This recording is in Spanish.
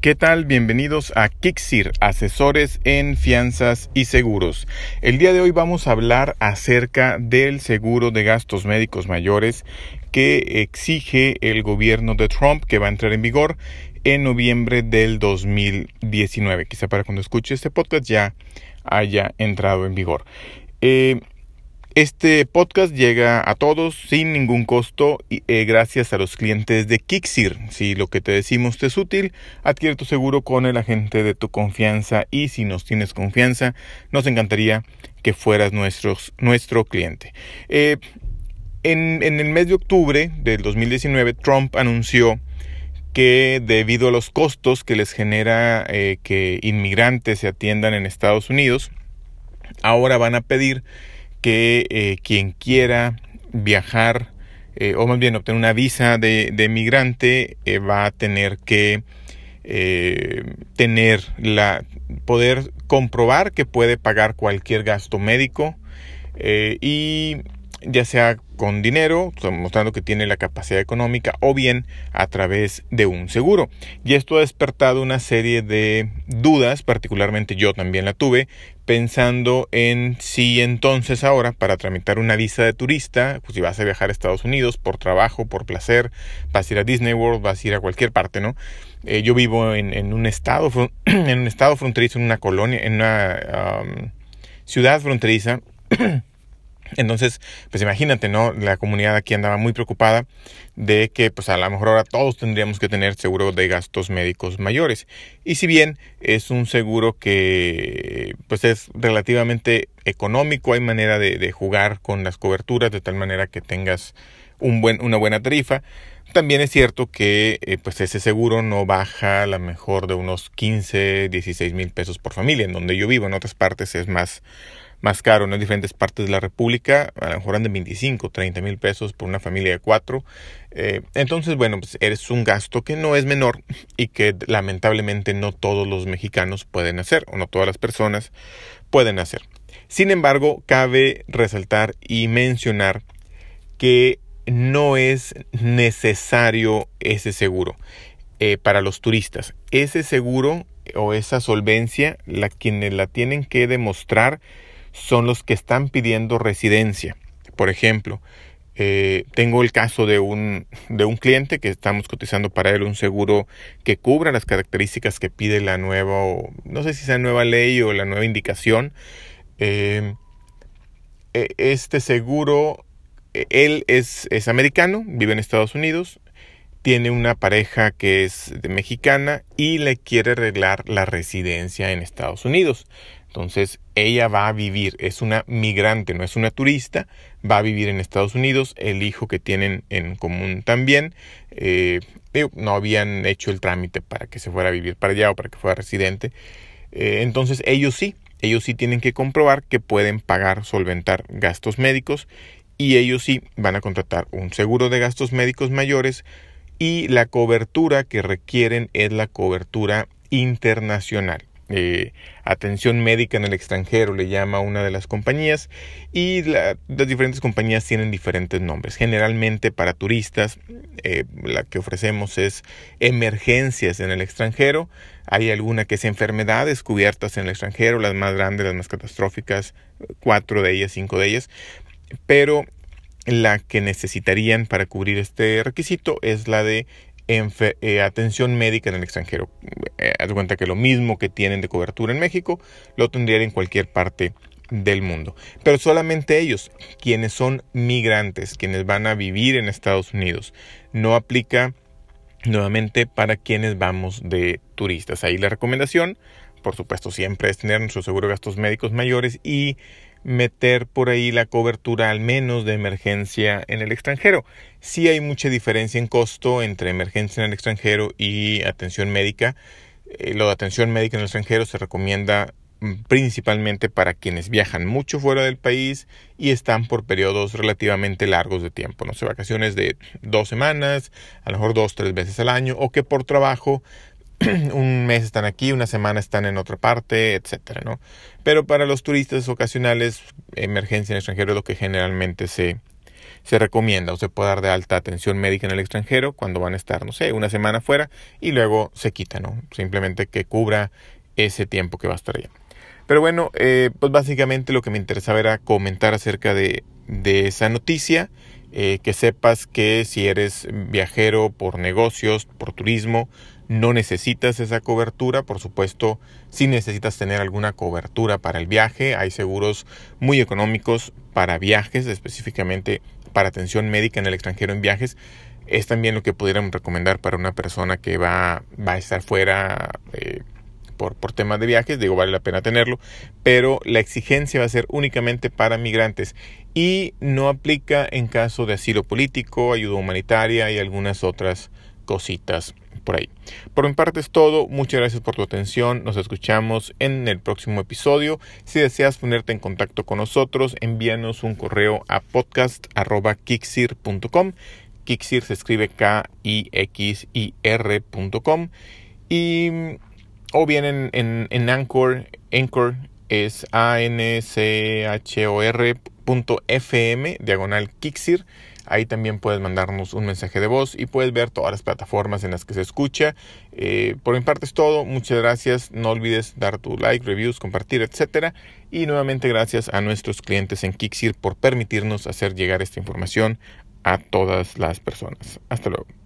¿Qué tal? Bienvenidos a Kixir, asesores en fianzas y seguros. El día de hoy vamos a hablar acerca del seguro de gastos médicos mayores que exige el gobierno de Trump que va a entrar en vigor en noviembre del 2019. Quizá para cuando escuche este podcast ya haya entrado en vigor. Eh, este podcast llega a todos sin ningún costo y eh, gracias a los clientes de Kixir. Si lo que te decimos te es útil, adquiere tu seguro con el agente de tu confianza y si nos tienes confianza, nos encantaría que fueras nuestro cliente. Eh, en, en el mes de octubre del 2019, Trump anunció que debido a los costos que les genera eh, que inmigrantes se atiendan en Estados Unidos, ahora van a pedir que eh, quien quiera viajar eh, o más bien obtener una visa de, de migrante eh, va a tener que tener la poder comprobar que puede pagar cualquier gasto médico y ya sea con dinero, mostrando que tiene la capacidad económica, o bien a través de un seguro. Y esto ha despertado una serie de dudas, particularmente yo también la tuve, pensando en si entonces ahora para tramitar una visa de turista, pues si vas a viajar a Estados Unidos por trabajo, por placer, vas a ir a Disney World, vas a ir a cualquier parte, ¿no? Eh, yo vivo en, un estado, en un estado fronterizo, en una colonia, en una ciudad fronteriza. Entonces, pues imagínate, ¿no? La comunidad aquí andaba muy preocupada de que pues a lo mejor ahora todos tendríamos que tener seguro de gastos médicos mayores. Y si bien es un seguro que pues es relativamente económico, hay manera de, jugar con las coberturas de tal manera que tengas un buen, una buena tarifa. También es cierto que eh, pues ese seguro no baja a lo mejor de unos 15, 16 mil pesos por familia, en donde yo vivo, en otras partes es más más caro en diferentes partes de la República, a lo mejor andan 25, 30 mil pesos por una familia de cuatro. Eh, entonces, bueno, pues eres un gasto que no es menor y que lamentablemente no todos los mexicanos pueden hacer, o no todas las personas pueden hacer. Sin embargo, cabe resaltar y mencionar que no es necesario ese seguro eh, para los turistas. Ese seguro o esa solvencia, la quienes la tienen que demostrar son los que están pidiendo residencia. Por ejemplo, eh, tengo el caso de un, de un cliente que estamos cotizando para él un seguro que cubra las características que pide la nueva, no sé si sea nueva ley o la nueva indicación. Eh, e, este seguro, e, él es, es americano, vive en Estados Unidos, tiene una pareja que es mexicana y le quiere arreglar la residencia en Estados Unidos. Entonces ella va a vivir, es una migrante, no es una turista, va a vivir en Estados Unidos, el hijo que tienen en común también, eh, no habían hecho el trámite para que se fuera a vivir para allá o para que fuera residente. Eh, entonces ellos sí, ellos sí tienen que comprobar que pueden pagar, solventar gastos médicos y ellos sí van a contratar un seguro de gastos médicos mayores y la cobertura que requieren es la cobertura internacional. Eh, atención médica en el extranjero le llama una de las compañías y las diferentes compañías tienen diferentes nombres generalmente para turistas eh, la que ofrecemos es emergencias en el extranjero hay alguna que es enfermedades cubiertas en el extranjero las más grandes las más catastróficas cuatro de ellas cinco de ellas pero la que necesitarían para cubrir este requisito es la de eh, atención médica en el extranjero. Eh, haz cuenta que lo mismo que tienen de cobertura en México, lo tendrían en cualquier parte del mundo. Pero solamente ellos, quienes son migrantes, quienes van a vivir en Estados Unidos, no aplica nuevamente para quienes vamos de turistas. Ahí la recomendación, por supuesto, siempre es tener nuestro seguro de gastos médicos mayores y meter por ahí la cobertura al menos de emergencia en el extranjero. Sí hay mucha diferencia en costo entre emergencia en el extranjero y atención médica. Eh, lo de atención médica en el extranjero se recomienda mm, principalmente para quienes viajan mucho fuera del país y están por periodos relativamente largos de tiempo, no sé, vacaciones de dos semanas, a lo mejor dos, tres veces al año, o que por trabajo un mes están aquí, una semana están en otra parte, etcétera, ¿no? Pero para los turistas ocasionales, emergencia en extranjero es lo que generalmente se, se recomienda o se puede dar de alta atención médica en el extranjero cuando van a estar, no sé, una semana fuera y luego se quita, ¿no? Simplemente que cubra ese tiempo que va a estar allá. Pero bueno, eh, pues básicamente lo que me interesaba era comentar acerca de, de esa noticia, eh, que sepas que si eres viajero por negocios, por turismo, no necesitas esa cobertura, por supuesto, si necesitas tener alguna cobertura para el viaje, hay seguros muy económicos para viajes, específicamente para atención médica en el extranjero en viajes. Es también lo que pudiéramos recomendar para una persona que va, a estar fuera eh, por, por temas de viajes, digo, vale la pena tenerlo, pero la exigencia va a ser únicamente para migrantes. Y no aplica en caso de asilo político, ayuda humanitaria y algunas otras cositas por ahí. Mi parte es todo, muchas gracias por tu atención, nos escuchamos en el próximo episodio. Si deseas ponerte en contacto con nosotros, envíanos un correo a podcast.kixir.com. Kixir se escribe K-I-X-I-R.com y o bien en, en, en Anchor, Anchor es a-n-c-h-o-r.fm, diagonal Kixir. Ahí también puedes mandarnos un mensaje de voz y puedes ver todas las plataformas en las que se escucha. Eh, por mi parte es todo. Muchas gracias. No olvides dar tu like, reviews, compartir, etc. Y nuevamente gracias a nuestros clientes en Kixir por permitirnos hacer llegar esta información a todas las personas. Hasta luego.